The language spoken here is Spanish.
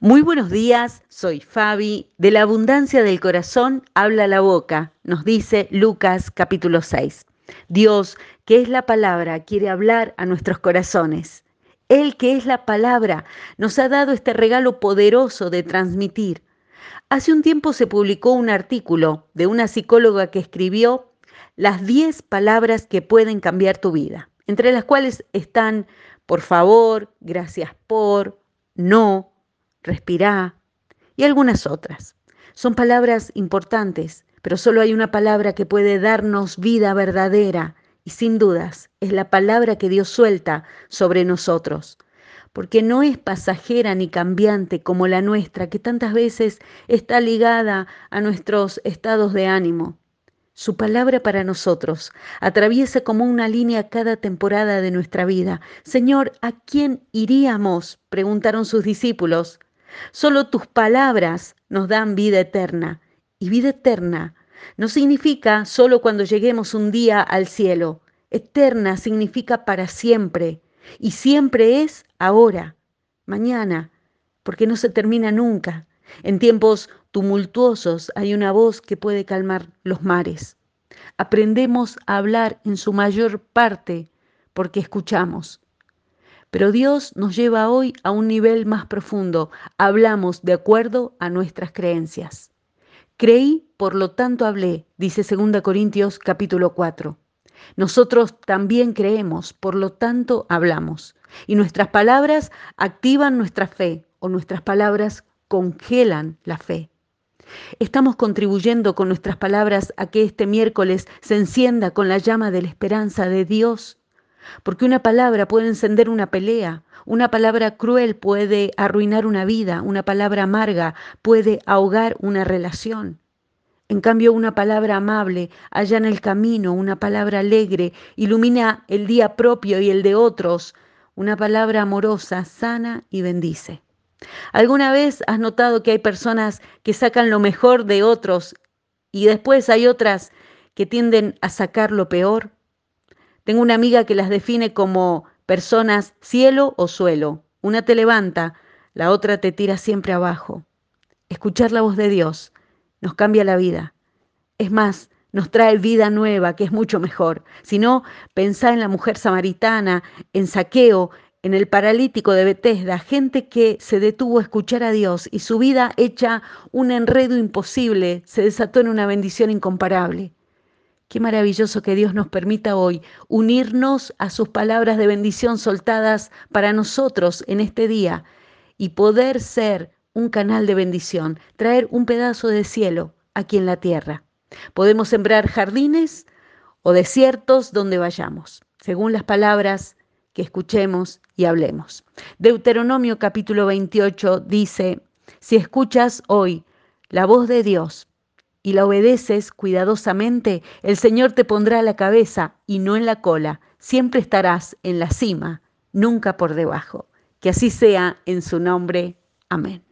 Muy buenos días, soy Fabi. De la abundancia del corazón habla la boca, nos dice Lucas capítulo 6. Dios, que es la palabra, quiere hablar a nuestros corazones. Él, que es la palabra, nos ha dado este regalo poderoso de transmitir. Hace un tiempo se publicó un artículo de una psicóloga que escribió las 10 palabras que pueden cambiar tu vida, entre las cuales están por favor, gracias por, no, respirá y algunas otras. Son palabras importantes, pero solo hay una palabra que puede darnos vida verdadera y sin dudas es la palabra que Dios suelta sobre nosotros, porque no es pasajera ni cambiante como la nuestra, que tantas veces está ligada a nuestros estados de ánimo. Su palabra para nosotros atraviesa como una línea cada temporada de nuestra vida. Señor, ¿a quién iríamos? preguntaron sus discípulos. Solo tus palabras nos dan vida eterna. Y vida eterna no significa solo cuando lleguemos un día al cielo. Eterna significa para siempre. Y siempre es ahora, mañana, porque no se termina nunca. En tiempos tumultuosos hay una voz que puede calmar los mares. Aprendemos a hablar en su mayor parte porque escuchamos. Pero Dios nos lleva hoy a un nivel más profundo. Hablamos de acuerdo a nuestras creencias. Creí, por lo tanto hablé, dice 2 Corintios capítulo 4. Nosotros también creemos, por lo tanto hablamos. Y nuestras palabras activan nuestra fe o nuestras palabras congelan la fe. Estamos contribuyendo con nuestras palabras a que este miércoles se encienda con la llama de la esperanza de Dios porque una palabra puede encender una pelea, una palabra cruel puede arruinar una vida, una palabra amarga puede ahogar una relación. En cambio, una palabra amable allana el camino, una palabra alegre ilumina el día propio y el de otros, una palabra amorosa sana y bendice. ¿Alguna vez has notado que hay personas que sacan lo mejor de otros y después hay otras que tienden a sacar lo peor? Tengo una amiga que las define como personas cielo o suelo. Una te levanta, la otra te tira siempre abajo. Escuchar la voz de Dios nos cambia la vida. Es más, nos trae vida nueva, que es mucho mejor. Si no, pensá en la mujer samaritana, en saqueo, en el paralítico de Betesda, gente que se detuvo a escuchar a Dios y su vida hecha un enredo imposible se desató en una bendición incomparable. Qué maravilloso que Dios nos permita hoy unirnos a sus palabras de bendición soltadas para nosotros en este día y poder ser un canal de bendición, traer un pedazo de cielo aquí en la tierra. Podemos sembrar jardines o desiertos donde vayamos, según las palabras que escuchemos y hablemos. Deuteronomio capítulo 28 dice, si escuchas hoy la voz de Dios y la obedeces cuidadosamente, el Señor te pondrá la cabeza y no en la cola. Siempre estarás en la cima, nunca por debajo. Que así sea en su nombre. Amén.